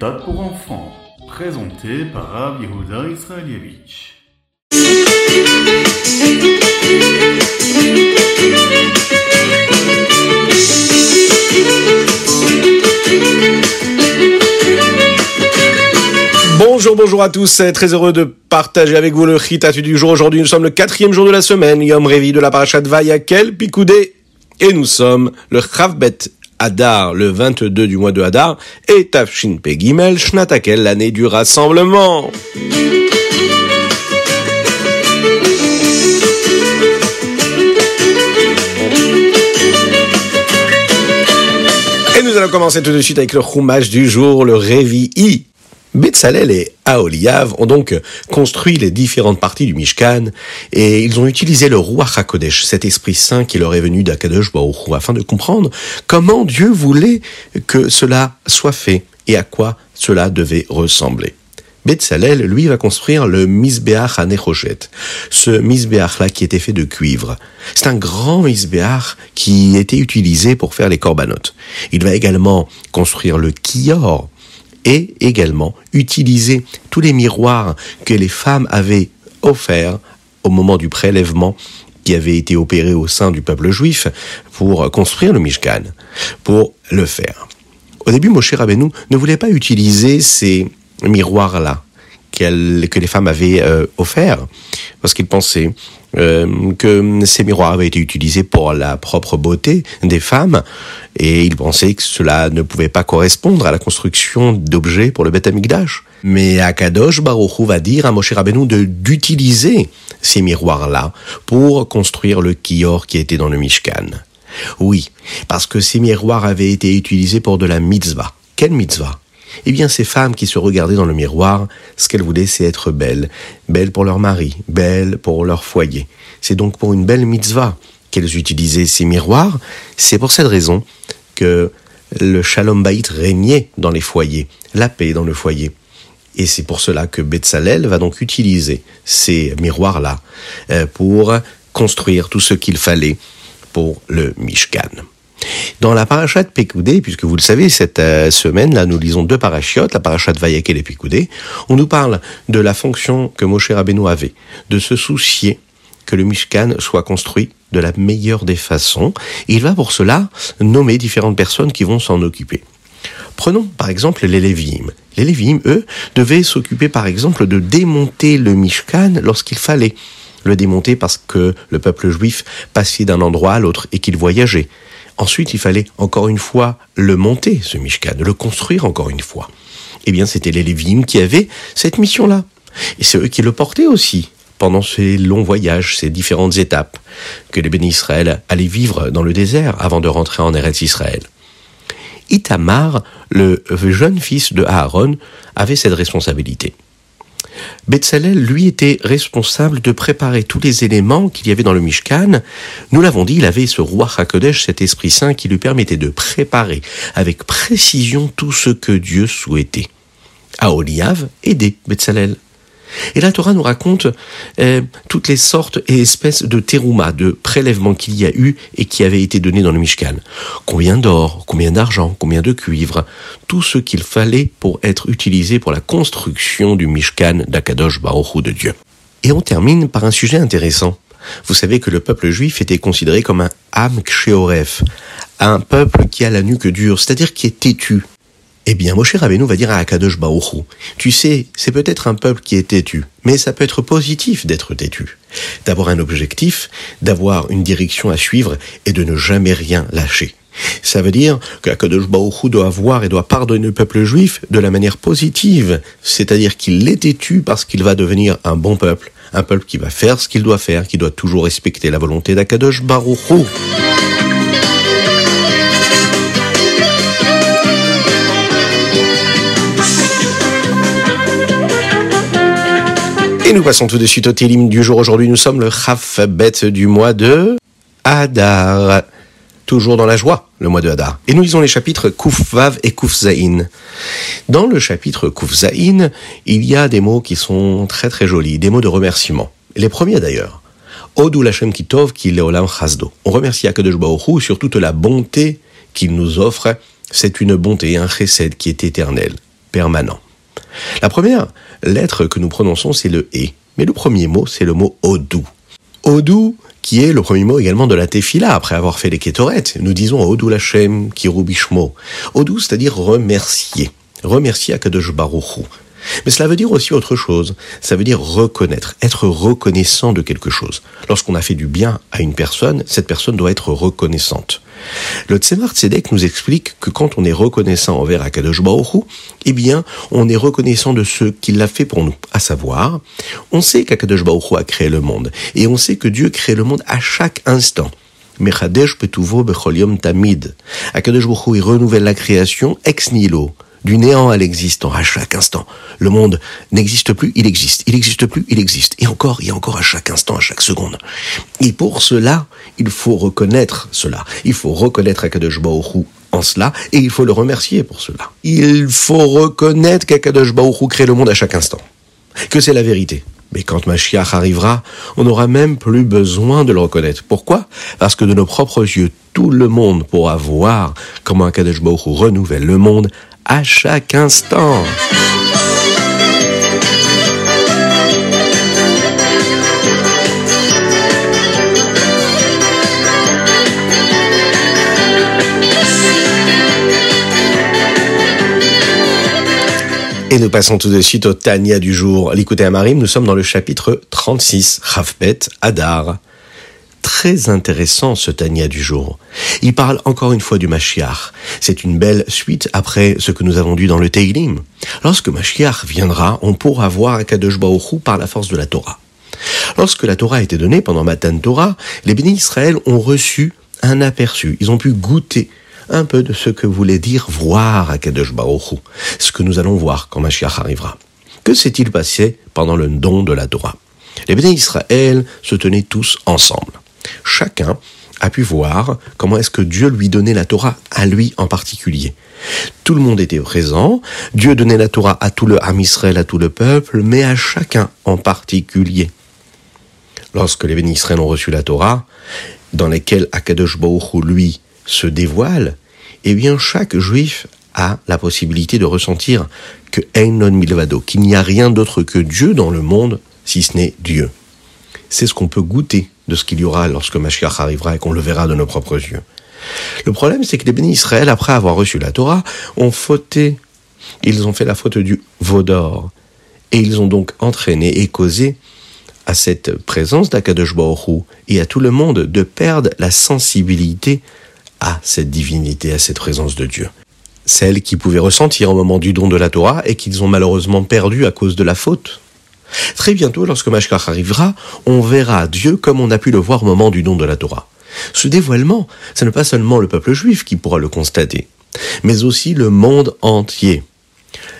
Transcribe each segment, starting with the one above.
méthode pour enfants, présenté par Rav Yehuda Israelievich. Bonjour, bonjour à tous, très heureux de partager avec vous le Chitatu du jour. Aujourd'hui, nous sommes le quatrième jour de la semaine, Yom Revi de la parachat Vayakel, Picoudé, et nous sommes le Chavbet Hadar, le 22 du mois de Hadar, et Tafshin Pegimel, Shnatakel, l'année du rassemblement. Et nous allons commencer tout de suite avec le Chumash du jour, le Révi Betzalel et Aoliav ont donc construit les différentes parties du Mishkan et ils ont utilisé le Ruach HaKodesh, cet esprit saint qui leur est venu d'Akadosh Baruch afin de comprendre comment Dieu voulait que cela soit fait et à quoi cela devait ressembler. Betzalel, lui, va construire le Misbeach à Ce Misbeach-là qui était fait de cuivre. C'est un grand Misbeach qui était utilisé pour faire les corbanotes. Il va également construire le Kior, et également utiliser tous les miroirs que les femmes avaient offerts au moment du prélèvement qui avait été opéré au sein du peuple juif pour construire le Mishkan, pour le faire. Au début, Moshe Rabbeinu ne voulait pas utiliser ces miroirs-là que les femmes avaient euh, offerts, parce qu'il pensait euh, que ces miroirs avaient été utilisés pour la propre beauté des femmes et il pensait que cela ne pouvait pas correspondre à la construction d'objets pour le Beth Amikdash. Mais Akadosh Baruch va dire à Moshe Rabbeinu d'utiliser ces miroirs-là pour construire le kior qui était dans le Mishkan. Oui, parce que ces miroirs avaient été utilisés pour de la mitzvah. Quelle mitzvah? Eh bien, ces femmes qui se regardaient dans le miroir, ce qu'elles voulaient, c'est être belles. Belles pour leur mari, belles pour leur foyer. C'est donc pour une belle mitzvah qu'elles utilisaient ces miroirs. C'est pour cette raison que le shalom baït régnait dans les foyers, la paix dans le foyer. Et c'est pour cela que Betzalel va donc utiliser ces miroirs-là euh, pour construire tout ce qu'il fallait pour le Mishkan. Dans la parachat Pekoudé, puisque vous le savez, cette euh, semaine, là, nous lisons deux parachiotes, la parachat Vayakel et Pekoudé, on nous parle de la fonction que Moshe Rabbeinu avait, de se soucier que le Mishkan soit construit de la meilleure des façons. Il va pour cela nommer différentes personnes qui vont s'en occuper. Prenons par exemple les Lévi'im. Les Lévi'im, eux, devaient s'occuper par exemple de démonter le Mishkan lorsqu'il fallait le démonter parce que le peuple juif passait d'un endroit à l'autre et qu'il voyageait. Ensuite, il fallait encore une fois le monter, ce Mishkan, le construire encore une fois. Eh bien, c'était les Lévim qui avaient cette mission-là. Et c'est eux qui le portaient aussi pendant ces longs voyages, ces différentes étapes que les bénis Israël allaient vivre dans le désert avant de rentrer en Eretz Israël. Itamar, le jeune fils de Aaron, avait cette responsabilité. Betzalel, lui, était responsable de préparer tous les éléments qu'il y avait dans le Mishkan. Nous l'avons dit, il avait ce roi HaKodesh, cet Esprit Saint, qui lui permettait de préparer avec précision tout ce que Dieu souhaitait. Aoliav aidait Betzalel. Et la Torah nous raconte euh, toutes les sortes et espèces de terouma, de prélèvements qu'il y a eu et qui avaient été donnés dans le Mishkan. Combien d'or, combien d'argent, combien de cuivre, tout ce qu'il fallait pour être utilisé pour la construction du Mishkan d'Akadosh Baruch de Dieu. Et on termine par un sujet intéressant. Vous savez que le peuple juif était considéré comme un Am Ksheoref, un peuple qui a la nuque dure, c'est-à-dire qui est têtu, eh bien, Moshe Rabbeinu va dire à Akadosh Baruch tu sais, c'est peut-être un peuple qui est têtu, mais ça peut être positif d'être têtu. D'avoir un objectif, d'avoir une direction à suivre et de ne jamais rien lâcher. Ça veut dire qu'Akadosh Baruch doit avoir et doit pardonner le peuple juif de la manière positive, c'est-à-dire qu'il est têtu parce qu'il va devenir un bon peuple, un peuple qui va faire ce qu'il doit faire, qui doit toujours respecter la volonté d'Akadosh Baruch Et nous passons tout de suite au télim du jour. Aujourd'hui, nous sommes le Chafbet du mois de Hadar. Toujours dans la joie, le mois de Hadar. Et nous lisons les chapitres Kufvav et Kufzaïn. Dans le chapitre Kufzaïn, il y a des mots qui sont très très jolis, des mots de remerciement. Les premiers d'ailleurs. Lachem Kitov ki leolam chazdo. On remercie Akadosh Baruch sur toute la bonté qu'il nous offre. C'est une bonté, un chesed qui est éternel. permanent. La première lettre que nous prononçons, c'est le E. Mais le premier mot, c'est le mot Odou. Odou, qui est le premier mot également de la Tefila, après avoir fait les Ketoret. Nous disons Odou Lachem, Kirubishmo. Odou, c'est-à-dire remercier. Remercier Akadosh Baruchou. Mais cela veut dire aussi autre chose. Ça veut dire reconnaître, être reconnaissant de quelque chose. Lorsqu'on a fait du bien à une personne, cette personne doit être reconnaissante. Le Tzemar Tzedek nous explique que quand on est reconnaissant envers Akadosh Baruch eh bien, on est reconnaissant de ce qu'il a fait pour nous. À savoir, on sait qu'Akadosh Baruch a créé le monde. Et on sait que Dieu crée le monde à chaque instant. Mechadesh Petuvo Tamid. Akadosh Baruch il renouvelle la création ex nihilo du néant à l'existant à chaque instant. Le monde n'existe plus, il existe. Il n'existe plus, il existe. Et encore, et encore à chaque instant, à chaque seconde. Et pour cela, il faut reconnaître cela. Il faut reconnaître Akadosh Baruch en cela, et il faut le remercier pour cela. Il faut reconnaître qu'Akadosh Baruch crée le monde à chaque instant. Que c'est la vérité. Mais quand Mashiach arrivera, on n'aura même plus besoin de le reconnaître. Pourquoi? Parce que de nos propres yeux, tout le monde pourra voir comment Akadosh Baruch renouvelle le monde à chaque instant. Et nous passons tout de suite au Tania du jour. L'écoutez à Marim, nous sommes dans le chapitre 36, Rafbet Adar très intéressant ce Tania du jour. Il parle encore une fois du Mashiach. C'est une belle suite après ce que nous avons dit dans le Teilim. Lorsque Mashiach viendra, on pourra voir Akadosh Baruch par la force de la Torah. Lorsque la Torah a été donnée pendant Matan Torah, les bénis Israël ont reçu un aperçu. Ils ont pu goûter un peu de ce que voulait dire voir Akadosh Baruch ce que nous allons voir quand Mashiach arrivera. Que s'est-il passé pendant le don de la Torah? Les bénis Israël se tenaient tous ensemble chacun a pu voir comment est-ce que Dieu lui donnait la Torah à lui en particulier. Tout le monde était présent, Dieu donnait la Torah à tout le à tout le peuple, mais à chacun en particulier. Lorsque les bénis ont reçu la Torah, dans lesquelles Akadosh Baruch lui se dévoile, eh bien chaque juif a la possibilité de ressentir que Einon Milvado, qu'il n'y a rien d'autre que Dieu dans le monde, si ce n'est Dieu. C'est ce qu'on peut goûter de ce qu'il y aura lorsque Mashiach arrivera et qu'on le verra de nos propres yeux. Le problème, c'est que les bénis Israël, après avoir reçu la Torah, ont fauté. Ils ont fait la faute du Vaudor. Et ils ont donc entraîné et causé à cette présence d'Akadosh Baruch et à tout le monde de perdre la sensibilité à cette divinité, à cette présence de Dieu. Celle qu'ils pouvaient ressentir au moment du don de la Torah et qu'ils ont malheureusement perdu à cause de la faute. Très bientôt, lorsque Mashkach arrivera, on verra Dieu comme on a pu le voir au moment du don de la Torah. Ce dévoilement, ce n'est pas seulement le peuple juif qui pourra le constater, mais aussi le monde entier.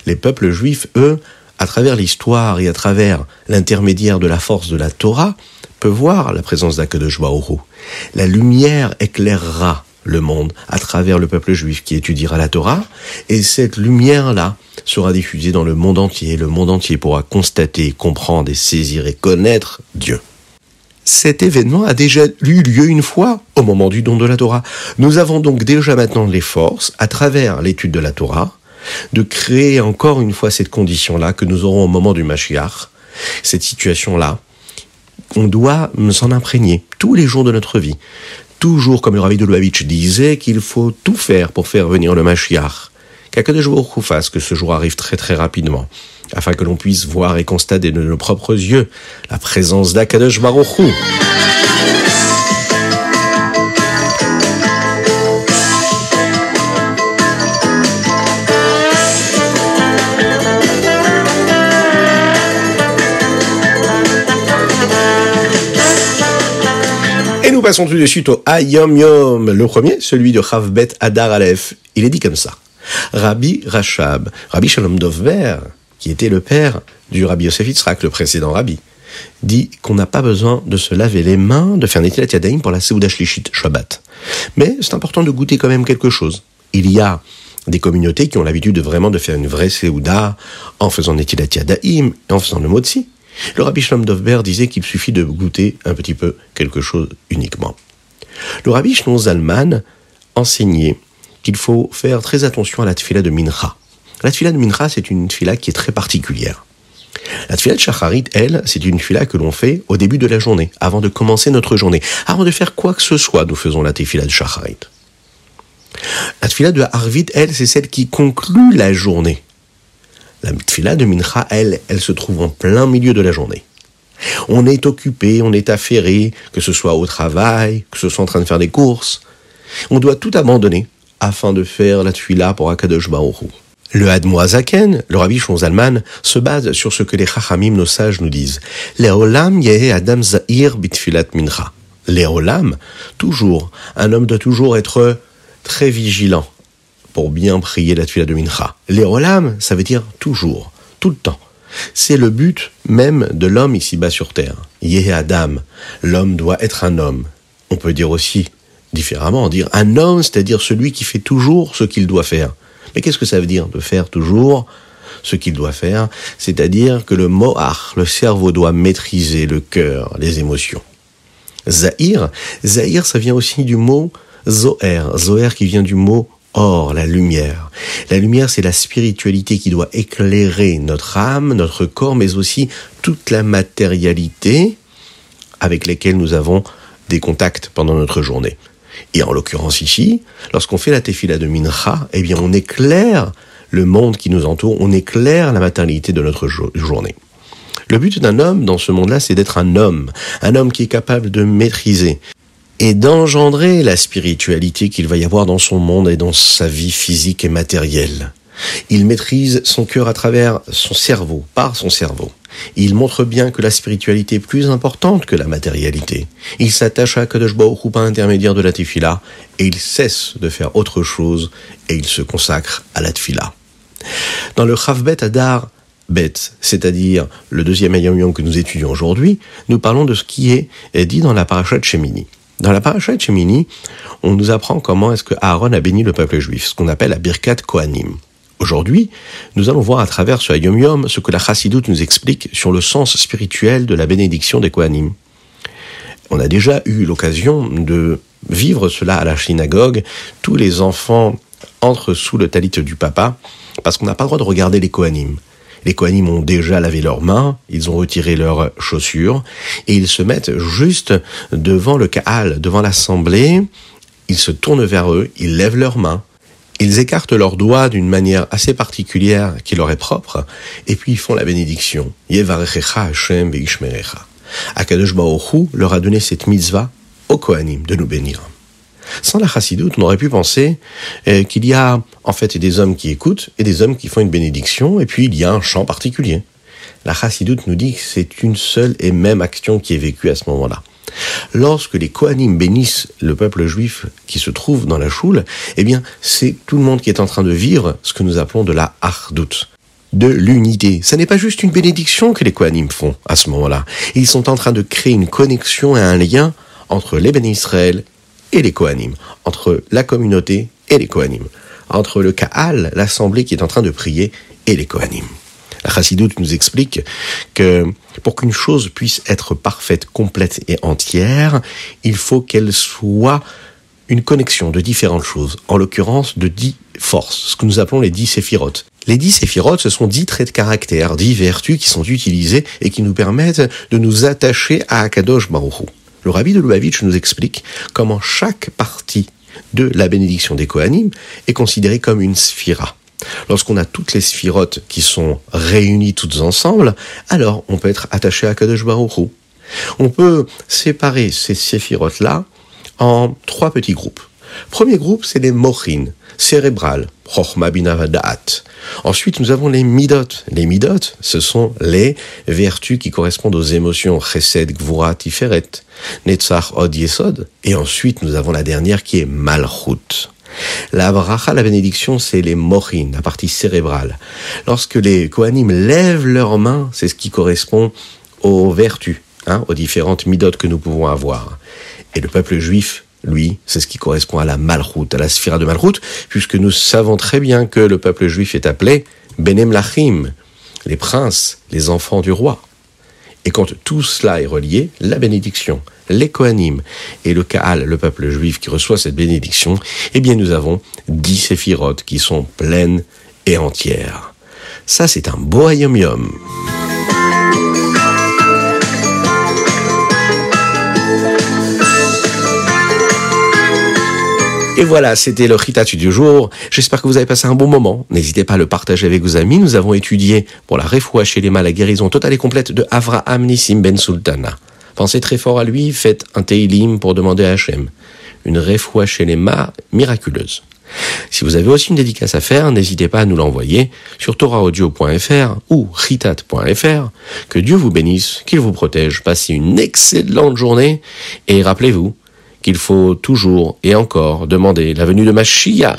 Les peuples juifs, eux, à travers l'histoire et à travers l'intermédiaire de la force de la Torah, peuvent voir la présence d'Akadosh Baoru. La lumière éclairera le monde à travers le peuple juif qui étudiera la Torah, et cette lumière-là sera diffusée dans le monde entier. Le monde entier pourra constater, comprendre et saisir et connaître Dieu. Cet événement a déjà eu lieu une fois au moment du don de la Torah. Nous avons donc déjà maintenant les forces, à travers l'étude de la Torah, de créer encore une fois cette condition-là que nous aurons au moment du Mashiach, cette situation-là. On doit s'en imprégner tous les jours de notre vie toujours, comme le Rabbi de Lubavitch disait, qu'il faut tout faire pour faire venir le Mashiach. Qu'Akadosh Baruch fasse que ce jour arrive très très rapidement, afin que l'on puisse voir et constater de nos propres yeux la présence d'Akadosh Baruch passons tout de suite au Ayom Yom. Le premier, celui de Chavbet Adar Aleph. Il est dit comme ça. Rabbi Rachab, Rabbi Shalom Dovber, qui était le père du Rabbi Yosef Yitzhak, le précédent Rabbi, dit qu'on n'a pas besoin de se laver les mains, de faire Netilat Yadayim pour la Seudah Shlishit Shabbat. Mais c'est important de goûter quand même quelque chose. Il y a des communautés qui ont l'habitude de vraiment de faire une vraie Seudah en faisant Netilat Yadayim et en faisant le Motzi. Le rabbi Shlom Dovber disait qu'il suffit de goûter un petit peu quelque chose uniquement. Le rabbi Shlom Zalman enseignait qu'il faut faire très attention à la tefila de Mincha. La tfila de Mincha, c'est une tfila qui est très particulière. La tfila de Shacharit, elle, c'est une tfila que l'on fait au début de la journée, avant de commencer notre journée. Avant de faire quoi que ce soit, nous faisons la tfila de Shacharit. La tfila de Harvit, elle, c'est celle qui conclut la journée. La tfila de Mincha, elle, elle se trouve en plein milieu de la journée. On est occupé, on est affairé, que ce soit au travail, que ce soit en train de faire des courses. On doit tout abandonner afin de faire la tfila pour Akadosh Baruch le Hadmoazaken, le Rabbi Zalman, se base sur ce que les Chachamim, nos sages, nous disent. Léolam yehe adam bitfilat mincha. Léolam, toujours. Un homme doit toujours être très vigilant pour bien prier la tuila de mincha. Léolam, ça veut dire toujours, tout le temps. C'est le but même de l'homme ici-bas sur terre. Yehe adam, l'homme doit être un homme. On peut dire aussi différemment, dire un homme, c'est-à-dire celui qui fait toujours ce qu'il doit faire. Mais qu'est-ce que ça veut dire de faire toujours ce qu'il doit faire? C'est-à-dire que le mohar, le cerveau doit maîtriser le cœur, les émotions. Zahir, Zahir, ça vient aussi du mot Zoher, Zoher qui vient du mot or, la lumière. La lumière, c'est la spiritualité qui doit éclairer notre âme, notre corps, mais aussi toute la matérialité avec laquelle nous avons des contacts pendant notre journée. Et en l'occurrence ici, lorsqu'on fait la tefila de Mincha, eh bien on éclaire le monde qui nous entoure, on éclaire la maternité de notre journée. Le but d'un homme dans ce monde-là, c'est d'être un homme, un homme qui est capable de maîtriser et d'engendrer la spiritualité qu'il va y avoir dans son monde et dans sa vie physique et matérielle. Il maîtrise son cœur à travers son cerveau, par son cerveau. Il montre bien que la spiritualité est plus importante que la matérialité. Il s'attache à Kadosh Baruch par intermédiaire de la tefila et il cesse de faire autre chose et il se consacre à la tefila. Dans le Chavbet Adar Bet, c'est-à-dire le deuxième ayam que nous étudions aujourd'hui, nous parlons de ce qui est dit dans la paracha de Shemini. Dans la paracha de Shemini, on nous apprend comment est-ce que Aaron a béni le peuple juif, ce qu'on appelle la Birkat Kohanim. Aujourd'hui, nous allons voir à travers ce Yom Yom ce que la Chassidoute nous explique sur le sens spirituel de la bénédiction des Kohanim. On a déjà eu l'occasion de vivre cela à la synagogue. Tous les enfants entrent sous le talit du papa parce qu'on n'a pas le droit de regarder les Kohanim. Les Kohanim ont déjà lavé leurs mains, ils ont retiré leurs chaussures et ils se mettent juste devant le Kaal, devant l'assemblée. Ils se tournent vers eux, ils lèvent leurs mains ils écartent leurs doigts d'une manière assez particulière qui leur est propre, et puis ils font la bénédiction. Yevarechecha Hashem. Akadosh Baruch leur a donné cette mitzvah au Kohanim de nous bénir. Sans la chassidoute, on aurait pu penser euh, qu'il y a en fait des hommes qui écoutent et des hommes qui font une bénédiction, et puis il y a un chant particulier. La chassidoute nous dit que c'est une seule et même action qui est vécue à ce moment-là. Lorsque les Kohanim bénissent le peuple juif qui se trouve dans la choule, eh bien, c'est tout le monde qui est en train de vivre ce que nous appelons de la hardout, de l'unité. Ce n'est pas juste une bénédiction que les Kohanim font à ce moment-là. Ils sont en train de créer une connexion et un lien entre les et les Kohanim, entre la communauté et les Kohanim, entre le Kaal, l'assemblée qui est en train de prier, et les Kohanim. La chassidoute nous explique que pour qu'une chose puisse être parfaite, complète et entière, il faut qu'elle soit une connexion de différentes choses, en l'occurrence de dix forces, ce que nous appelons les dix séphirotes. Les dix séphirotes, ce sont dix traits de caractère, dix vertus qui sont utilisées et qui nous permettent de nous attacher à Akadosh Baruch Le rabbi de Lubavitch nous explique comment chaque partie de la bénédiction des Kohanim est considérée comme une sphira. Lorsqu'on a toutes les sphirotes qui sont réunies toutes ensemble, alors on peut être attaché à Kadosh Baruch On peut séparer ces sphirotes-là en trois petits groupes. Premier groupe, c'est les mochin, cérébrales, Chochma Ensuite, nous avons les midot. Les midot, ce sont les vertus qui correspondent aux émotions chesed, gvura, tiferet, netzach, od, yesod. Et ensuite, nous avons la dernière qui est malchut. La bracha, la bénédiction, c'est les mochines, la partie cérébrale. Lorsque les Kohanim lèvent leurs mains, c'est ce qui correspond aux vertus, hein, aux différentes midotes que nous pouvons avoir. Et le peuple juif, lui, c'est ce qui correspond à la malroute, à la sphira de malroute, puisque nous savons très bien que le peuple juif est appelé Benem Lachim, les princes, les enfants du roi. Et quand tout cela est relié, la bénédiction, les Kohanim et le Kaal, le peuple juif qui reçoit cette bénédiction, eh bien nous avons dix séphirotes qui sont pleines et entière. Ça, c'est un beau yum. Et voilà, c'était le Ritatu du jour. J'espère que vous avez passé un bon moment. N'hésitez pas à le partager avec vos amis. Nous avons étudié pour la refoua chez les la guérison totale et complète de Avraham Nissim Ben Sultana. Pensez très fort à lui, faites un teilim pour demander à Hachem. Une refoua chez les miraculeuse. Si vous avez aussi une dédicace à faire, n'hésitez pas à nous l'envoyer sur toraaudio.fr ou ritat.fr. Que Dieu vous bénisse, qu'il vous protège, passez une excellente journée et rappelez-vous, qu'il faut toujours et encore demander la venue de Mashiach.